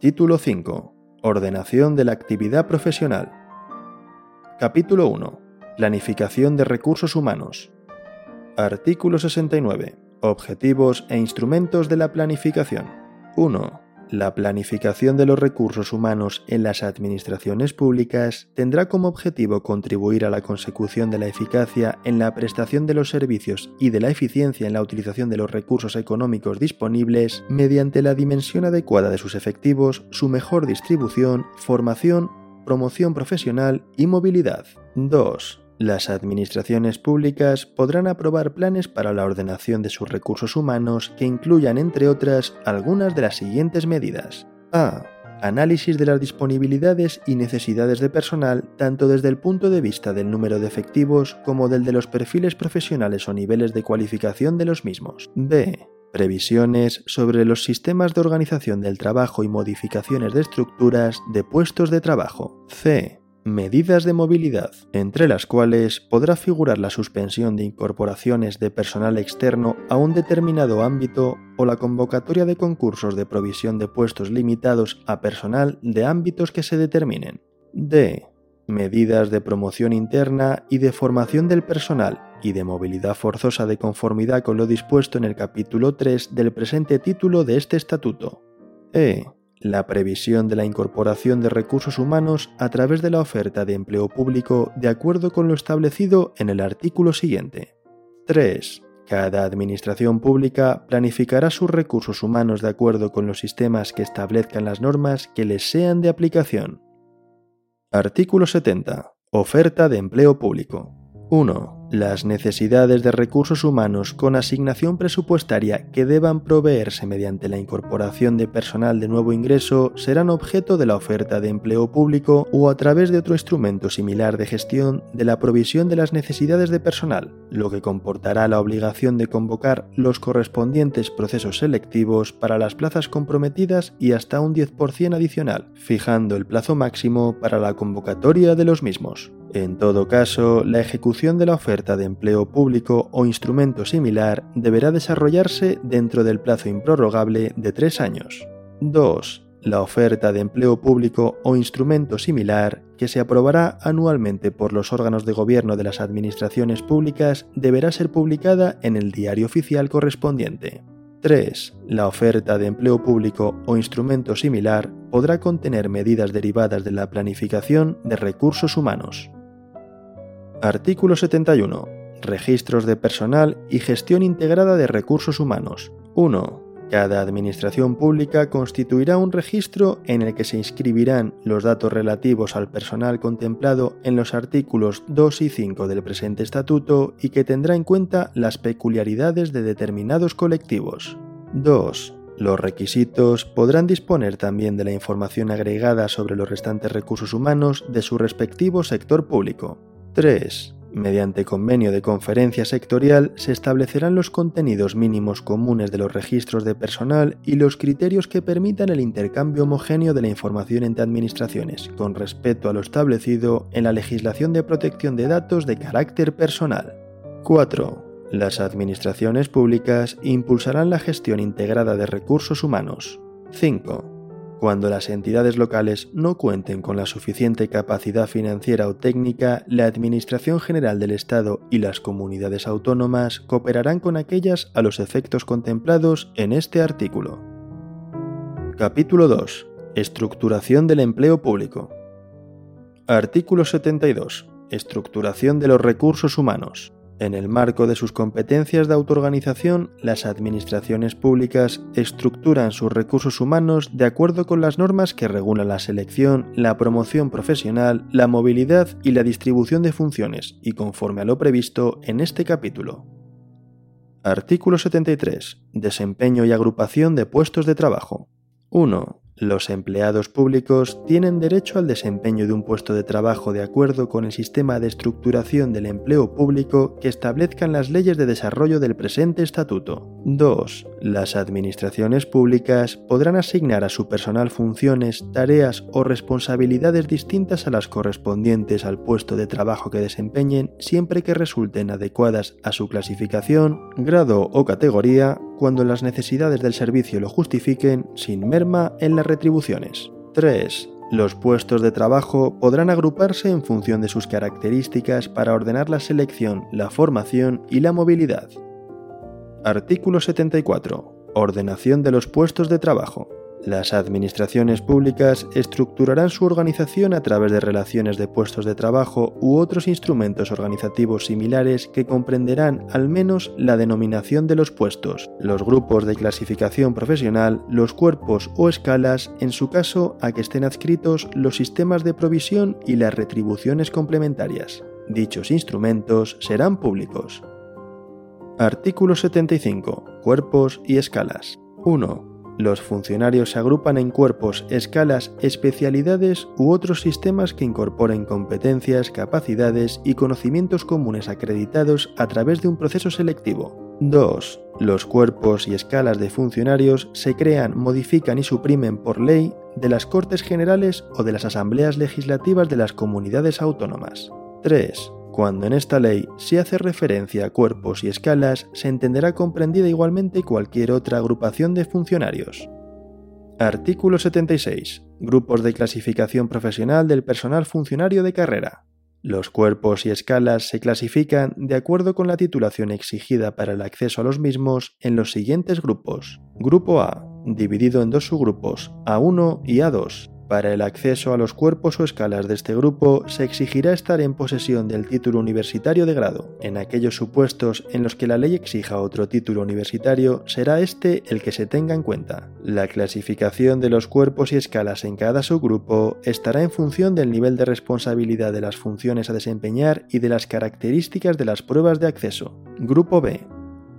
Título 5. Ordenación de la actividad profesional. Capítulo 1. Planificación de recursos humanos. Artículo 69. Objetivos e instrumentos de la planificación. 1. La planificación de los recursos humanos en las administraciones públicas tendrá como objetivo contribuir a la consecución de la eficacia en la prestación de los servicios y de la eficiencia en la utilización de los recursos económicos disponibles mediante la dimensión adecuada de sus efectivos, su mejor distribución, formación, promoción profesional y movilidad. 2. Las administraciones públicas podrán aprobar planes para la ordenación de sus recursos humanos que incluyan, entre otras, algunas de las siguientes medidas. A. Análisis de las disponibilidades y necesidades de personal tanto desde el punto de vista del número de efectivos como del de los perfiles profesionales o niveles de cualificación de los mismos. B. Previsiones sobre los sistemas de organización del trabajo y modificaciones de estructuras de puestos de trabajo. C medidas de movilidad, entre las cuales podrá figurar la suspensión de incorporaciones de personal externo a un determinado ámbito o la convocatoria de concursos de provisión de puestos limitados a personal de ámbitos que se determinen. D. Medidas de promoción interna y de formación del personal y de movilidad forzosa de conformidad con lo dispuesto en el capítulo 3 del presente título de este estatuto. E la previsión de la incorporación de recursos humanos a través de la oferta de empleo público de acuerdo con lo establecido en el artículo siguiente. 3. Cada administración pública planificará sus recursos humanos de acuerdo con los sistemas que establezcan las normas que les sean de aplicación. Artículo 70. Oferta de empleo público. 1. Las necesidades de recursos humanos con asignación presupuestaria que deban proveerse mediante la incorporación de personal de nuevo ingreso serán objeto de la oferta de empleo público o a través de otro instrumento similar de gestión de la provisión de las necesidades de personal, lo que comportará la obligación de convocar los correspondientes procesos selectivos para las plazas comprometidas y hasta un 10% adicional, fijando el plazo máximo para la convocatoria de los mismos. En todo caso, la ejecución de la oferta de empleo público o instrumento similar deberá desarrollarse dentro del plazo improrrogable de tres años. 2. La oferta de empleo público o instrumento similar, que se aprobará anualmente por los órganos de gobierno de las administraciones públicas, deberá ser publicada en el diario oficial correspondiente. 3. La oferta de empleo público o instrumento similar podrá contener medidas derivadas de la planificación de recursos humanos. Artículo 71. Registros de personal y gestión integrada de recursos humanos. 1. Cada administración pública constituirá un registro en el que se inscribirán los datos relativos al personal contemplado en los artículos 2 y 5 del presente estatuto y que tendrá en cuenta las peculiaridades de determinados colectivos. 2. Los requisitos podrán disponer también de la información agregada sobre los restantes recursos humanos de su respectivo sector público. 3. Mediante convenio de conferencia sectorial se establecerán los contenidos mínimos comunes de los registros de personal y los criterios que permitan el intercambio homogéneo de la información entre administraciones, con respecto a lo establecido en la legislación de protección de datos de carácter personal. 4. Las administraciones públicas impulsarán la gestión integrada de recursos humanos. 5. Cuando las entidades locales no cuenten con la suficiente capacidad financiera o técnica, la Administración General del Estado y las comunidades autónomas cooperarán con aquellas a los efectos contemplados en este artículo. Capítulo 2. Estructuración del empleo público. Artículo 72. Estructuración de los recursos humanos. En el marco de sus competencias de autoorganización, las administraciones públicas estructuran sus recursos humanos de acuerdo con las normas que regulan la selección, la promoción profesional, la movilidad y la distribución de funciones, y conforme a lo previsto en este capítulo. Artículo 73. Desempeño y agrupación de puestos de trabajo. 1. Los empleados públicos tienen derecho al desempeño de un puesto de trabajo de acuerdo con el sistema de estructuración del empleo público que establezcan las leyes de desarrollo del presente estatuto. 2. Las administraciones públicas podrán asignar a su personal funciones, tareas o responsabilidades distintas a las correspondientes al puesto de trabajo que desempeñen siempre que resulten adecuadas a su clasificación, grado o categoría cuando las necesidades del servicio lo justifiquen sin merma en la retribuciones. 3. Los puestos de trabajo podrán agruparse en función de sus características para ordenar la selección, la formación y la movilidad. Artículo 74. Ordenación de los puestos de trabajo. Las administraciones públicas estructurarán su organización a través de relaciones de puestos de trabajo u otros instrumentos organizativos similares que comprenderán al menos la denominación de los puestos, los grupos de clasificación profesional, los cuerpos o escalas, en su caso a que estén adscritos los sistemas de provisión y las retribuciones complementarias. Dichos instrumentos serán públicos. Artículo 75. Cuerpos y escalas. 1. Los funcionarios se agrupan en cuerpos, escalas, especialidades u otros sistemas que incorporen competencias, capacidades y conocimientos comunes acreditados a través de un proceso selectivo. 2. Los cuerpos y escalas de funcionarios se crean, modifican y suprimen por ley de las Cortes Generales o de las Asambleas Legislativas de las comunidades autónomas. 3. Cuando en esta ley se hace referencia a cuerpos y escalas, se entenderá comprendida igualmente cualquier otra agrupación de funcionarios. Artículo 76. Grupos de clasificación profesional del personal funcionario de carrera. Los cuerpos y escalas se clasifican de acuerdo con la titulación exigida para el acceso a los mismos en los siguientes grupos. Grupo A, dividido en dos subgrupos, A1 y A2, para el acceso a los cuerpos o escalas de este grupo se exigirá estar en posesión del título universitario de grado. En aquellos supuestos en los que la ley exija otro título universitario, será este el que se tenga en cuenta. La clasificación de los cuerpos y escalas en cada subgrupo estará en función del nivel de responsabilidad de las funciones a desempeñar y de las características de las pruebas de acceso. Grupo B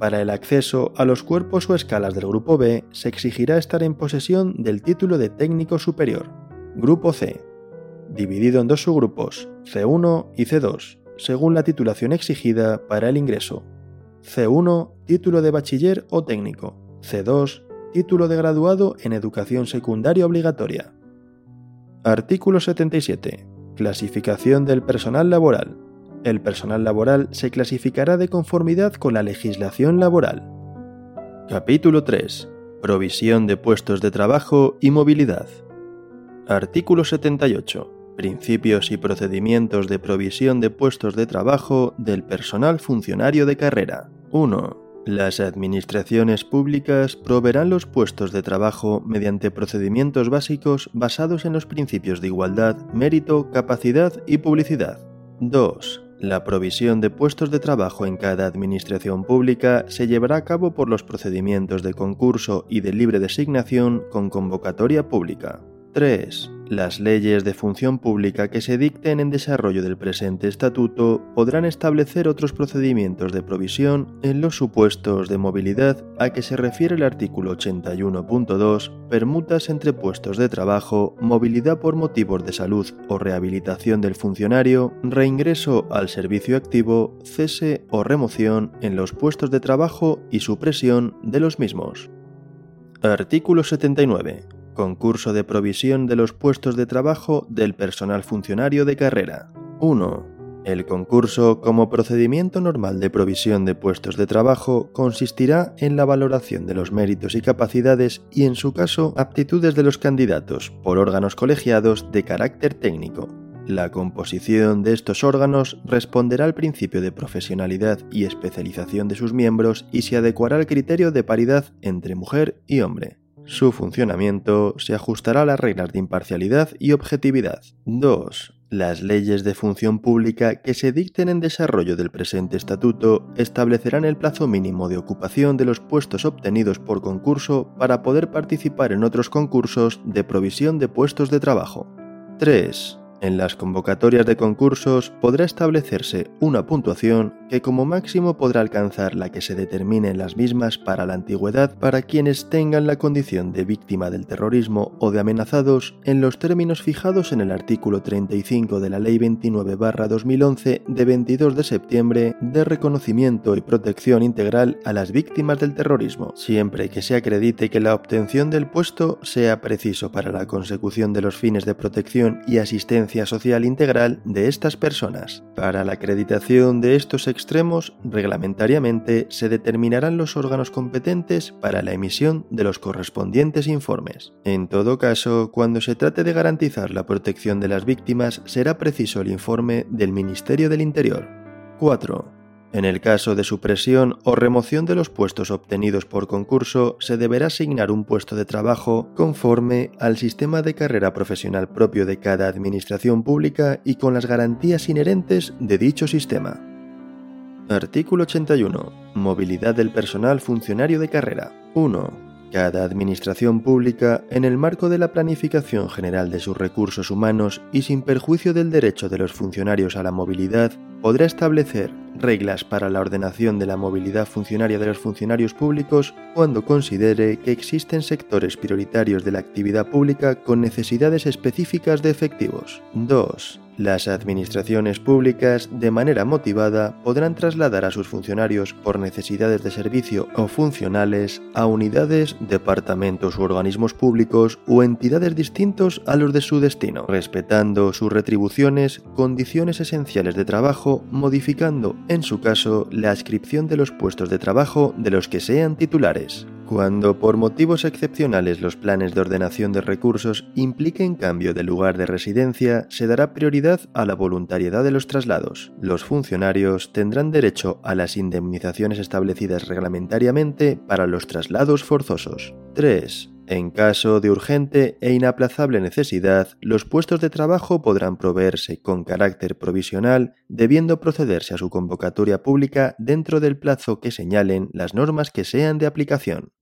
para el acceso a los cuerpos o escalas del Grupo B se exigirá estar en posesión del título de técnico superior. Grupo C. Dividido en dos subgrupos, C1 y C2, según la titulación exigida para el ingreso. C1, título de bachiller o técnico. C2, título de graduado en educación secundaria obligatoria. Artículo 77. Clasificación del personal laboral. El personal laboral se clasificará de conformidad con la legislación laboral. Capítulo 3. Provisión de puestos de trabajo y movilidad. Artículo 78. Principios y procedimientos de provisión de puestos de trabajo del personal funcionario de carrera. 1. Las administraciones públicas proveerán los puestos de trabajo mediante procedimientos básicos basados en los principios de igualdad, mérito, capacidad y publicidad. 2. La provisión de puestos de trabajo en cada administración pública se llevará a cabo por los procedimientos de concurso y de libre designación con convocatoria pública. 3. Las leyes de función pública que se dicten en desarrollo del presente estatuto podrán establecer otros procedimientos de provisión en los supuestos de movilidad a que se refiere el artículo 81.2, permutas entre puestos de trabajo, movilidad por motivos de salud o rehabilitación del funcionario, reingreso al servicio activo, cese o remoción en los puestos de trabajo y supresión de los mismos. Artículo 79 Concurso de provisión de los puestos de trabajo del personal funcionario de carrera. 1. El concurso, como procedimiento normal de provisión de puestos de trabajo, consistirá en la valoración de los méritos y capacidades y, en su caso, aptitudes de los candidatos por órganos colegiados de carácter técnico. La composición de estos órganos responderá al principio de profesionalidad y especialización de sus miembros y se adecuará al criterio de paridad entre mujer y hombre. Su funcionamiento se ajustará a las reglas de imparcialidad y objetividad. 2. Las leyes de función pública que se dicten en desarrollo del presente estatuto establecerán el plazo mínimo de ocupación de los puestos obtenidos por concurso para poder participar en otros concursos de provisión de puestos de trabajo. 3. En las convocatorias de concursos podrá establecerse una puntuación que como máximo podrá alcanzar la que se determine en las mismas para la antigüedad para quienes tengan la condición de víctima del terrorismo o de amenazados en los términos fijados en el artículo 35 de la Ley 29-2011 de 22 de septiembre de reconocimiento y protección integral a las víctimas del terrorismo, siempre que se acredite que la obtención del puesto sea preciso para la consecución de los fines de protección y asistencia asistencia social integral de estas personas. Para la acreditación de estos extremos, reglamentariamente se determinarán los órganos competentes para la emisión de los correspondientes informes. En todo caso, cuando se trate de garantizar la protección de las víctimas, será preciso el informe del Ministerio del Interior. 4. En el caso de supresión o remoción de los puestos obtenidos por concurso, se deberá asignar un puesto de trabajo conforme al sistema de carrera profesional propio de cada administración pública y con las garantías inherentes de dicho sistema. Artículo 81. Movilidad del personal funcionario de carrera. 1. Cada administración pública, en el marco de la planificación general de sus recursos humanos y sin perjuicio del derecho de los funcionarios a la movilidad, podrá establecer reglas para la ordenación de la movilidad funcionaria de los funcionarios públicos cuando considere que existen sectores prioritarios de la actividad pública con necesidades específicas de efectivos. 2. Las administraciones públicas, de manera motivada, podrán trasladar a sus funcionarios por necesidades de servicio o funcionales a unidades, departamentos u organismos públicos o entidades distintos a los de su destino, respetando sus retribuciones, condiciones esenciales de trabajo, modificando, en su caso, la ascripción de los puestos de trabajo de los que sean titulares. Cuando por motivos excepcionales los planes de ordenación de recursos impliquen cambio de lugar de residencia, se dará prioridad a la voluntariedad de los traslados. Los funcionarios tendrán derecho a las indemnizaciones establecidas reglamentariamente para los traslados forzosos. 3. En caso de urgente e inaplazable necesidad, los puestos de trabajo podrán proveerse con carácter provisional, debiendo procederse a su convocatoria pública dentro del plazo que señalen las normas que sean de aplicación.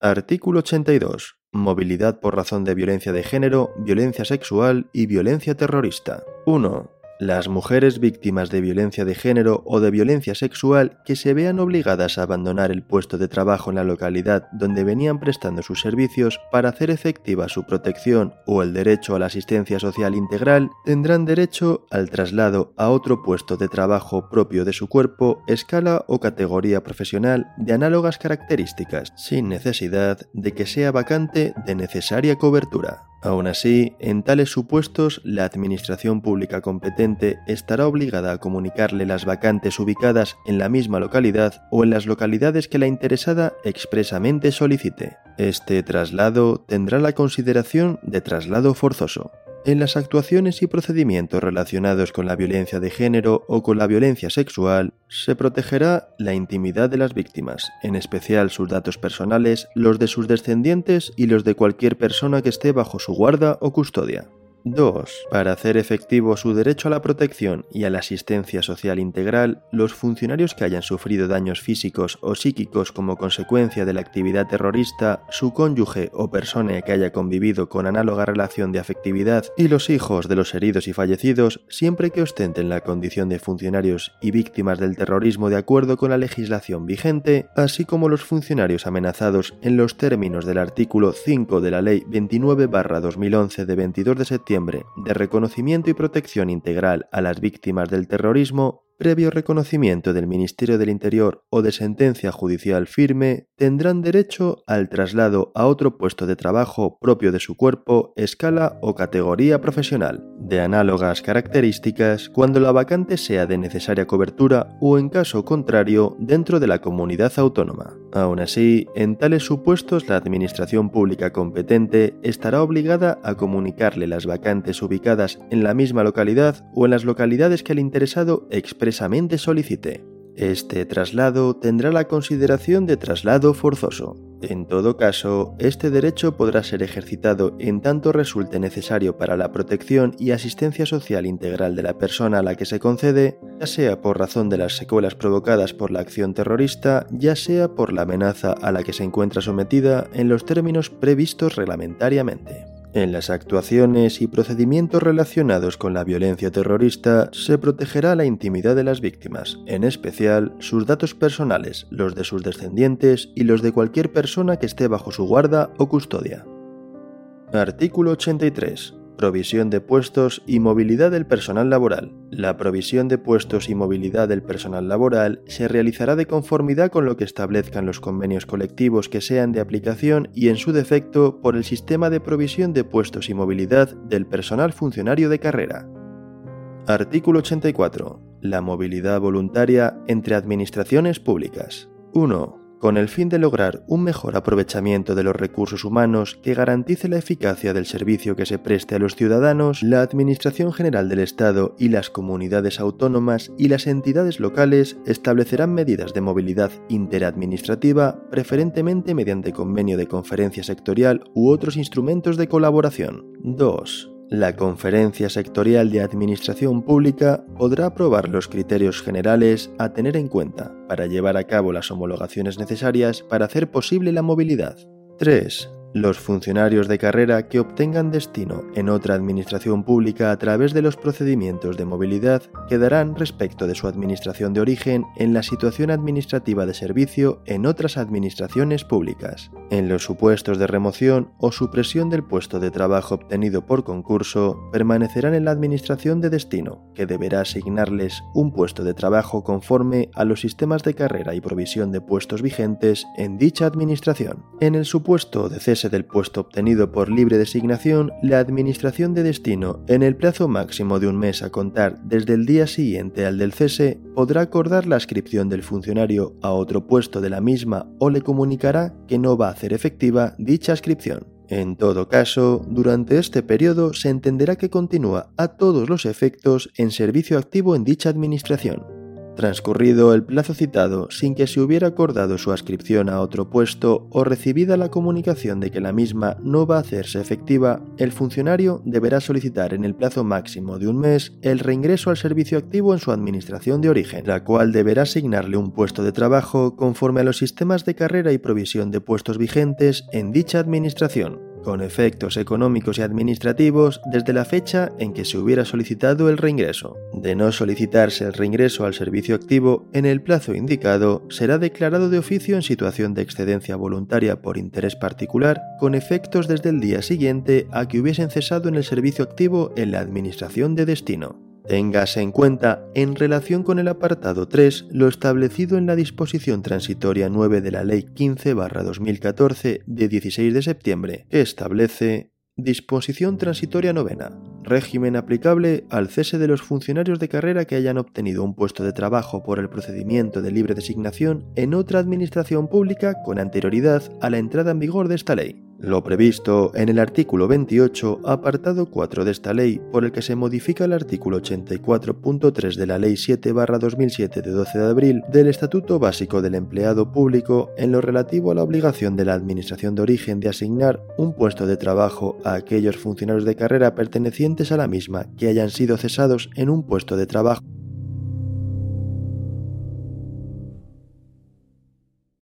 Artículo 82. Movilidad por razón de violencia de género, violencia sexual y violencia terrorista. 1. Las mujeres víctimas de violencia de género o de violencia sexual que se vean obligadas a abandonar el puesto de trabajo en la localidad donde venían prestando sus servicios para hacer efectiva su protección o el derecho a la asistencia social integral tendrán derecho al traslado a otro puesto de trabajo propio de su cuerpo, escala o categoría profesional de análogas características, sin necesidad de que sea vacante de necesaria cobertura. Aún así, en tales supuestos, la Administración Pública competente estará obligada a comunicarle las vacantes ubicadas en la misma localidad o en las localidades que la interesada expresamente solicite. Este traslado tendrá la consideración de traslado forzoso. En las actuaciones y procedimientos relacionados con la violencia de género o con la violencia sexual, se protegerá la intimidad de las víctimas, en especial sus datos personales, los de sus descendientes y los de cualquier persona que esté bajo su guarda o custodia. 2. Para hacer efectivo su derecho a la protección y a la asistencia social integral, los funcionarios que hayan sufrido daños físicos o psíquicos como consecuencia de la actividad terrorista, su cónyuge o persona que haya convivido con análoga relación de afectividad y los hijos de los heridos y fallecidos, siempre que ostenten la condición de funcionarios y víctimas del terrorismo de acuerdo con la legislación vigente, así como los funcionarios amenazados en los términos del artículo 5 de la Ley 29-2011 de 22 de septiembre de reconocimiento y protección integral a las víctimas del terrorismo previo reconocimiento del Ministerio del Interior o de sentencia judicial firme, tendrán derecho al traslado a otro puesto de trabajo propio de su cuerpo, escala o categoría profesional, de análogas características cuando la vacante sea de necesaria cobertura o en caso contrario dentro de la comunidad autónoma. Aún así, en tales supuestos la Administración Pública competente estará obligada a comunicarle las vacantes ubicadas en la misma localidad o en las localidades que el interesado expresamente solicite. Este traslado tendrá la consideración de traslado forzoso. En todo caso, este derecho podrá ser ejercitado en tanto resulte necesario para la protección y asistencia social integral de la persona a la que se concede, ya sea por razón de las secuelas provocadas por la acción terrorista, ya sea por la amenaza a la que se encuentra sometida en los términos previstos reglamentariamente. En las actuaciones y procedimientos relacionados con la violencia terrorista se protegerá la intimidad de las víctimas, en especial sus datos personales, los de sus descendientes y los de cualquier persona que esté bajo su guarda o custodia. Artículo 83. Provisión de puestos y movilidad del personal laboral. La provisión de puestos y movilidad del personal laboral se realizará de conformidad con lo que establezcan los convenios colectivos que sean de aplicación y en su defecto por el sistema de provisión de puestos y movilidad del personal funcionario de carrera. Artículo 84. La movilidad voluntaria entre administraciones públicas. 1 con el fin de lograr un mejor aprovechamiento de los recursos humanos que garantice la eficacia del servicio que se preste a los ciudadanos, la Administración General del Estado y las comunidades autónomas y las entidades locales establecerán medidas de movilidad interadministrativa, preferentemente mediante convenio de conferencia sectorial u otros instrumentos de colaboración. 2. La Conferencia Sectorial de Administración Pública podrá aprobar los criterios generales a tener en cuenta para llevar a cabo las homologaciones necesarias para hacer posible la movilidad. 3. Los funcionarios de carrera que obtengan destino en otra administración pública a través de los procedimientos de movilidad quedarán respecto de su administración de origen en la situación administrativa de servicio en otras administraciones públicas. En los supuestos de remoción o supresión del puesto de trabajo obtenido por concurso, permanecerán en la administración de destino, que deberá asignarles un puesto de trabajo conforme a los sistemas de carrera y provisión de puestos vigentes en dicha administración. En el supuesto de del puesto obtenido por libre designación, la Administración de Destino, en el plazo máximo de un mes a contar desde el día siguiente al del cese, podrá acordar la ascripción del funcionario a otro puesto de la misma o le comunicará que no va a hacer efectiva dicha ascripción. En todo caso, durante este periodo se entenderá que continúa a todos los efectos en servicio activo en dicha administración. Transcurrido el plazo citado sin que se hubiera acordado su ascripción a otro puesto o recibida la comunicación de que la misma no va a hacerse efectiva, el funcionario deberá solicitar en el plazo máximo de un mes el reingreso al servicio activo en su administración de origen, la cual deberá asignarle un puesto de trabajo conforme a los sistemas de carrera y provisión de puestos vigentes en dicha administración con efectos económicos y administrativos desde la fecha en que se hubiera solicitado el reingreso. De no solicitarse el reingreso al servicio activo en el plazo indicado, será declarado de oficio en situación de excedencia voluntaria por interés particular, con efectos desde el día siguiente a que hubiesen cesado en el servicio activo en la administración de destino. Téngase en cuenta, en relación con el apartado 3, lo establecido en la disposición transitoria 9 de la Ley 15-2014 de 16 de septiembre, que establece Disposición transitoria novena. Régimen aplicable al cese de los funcionarios de carrera que hayan obtenido un puesto de trabajo por el procedimiento de libre designación en otra administración pública con anterioridad a la entrada en vigor de esta ley. Lo previsto en el artículo 28, apartado 4 de esta ley, por el que se modifica el artículo 84.3 de la Ley 7-2007 de 12 de abril del Estatuto Básico del Empleado Público en lo relativo a la obligación de la Administración de Origen de asignar un puesto de trabajo a aquellos funcionarios de carrera pertenecientes a la misma que hayan sido cesados en un puesto de trabajo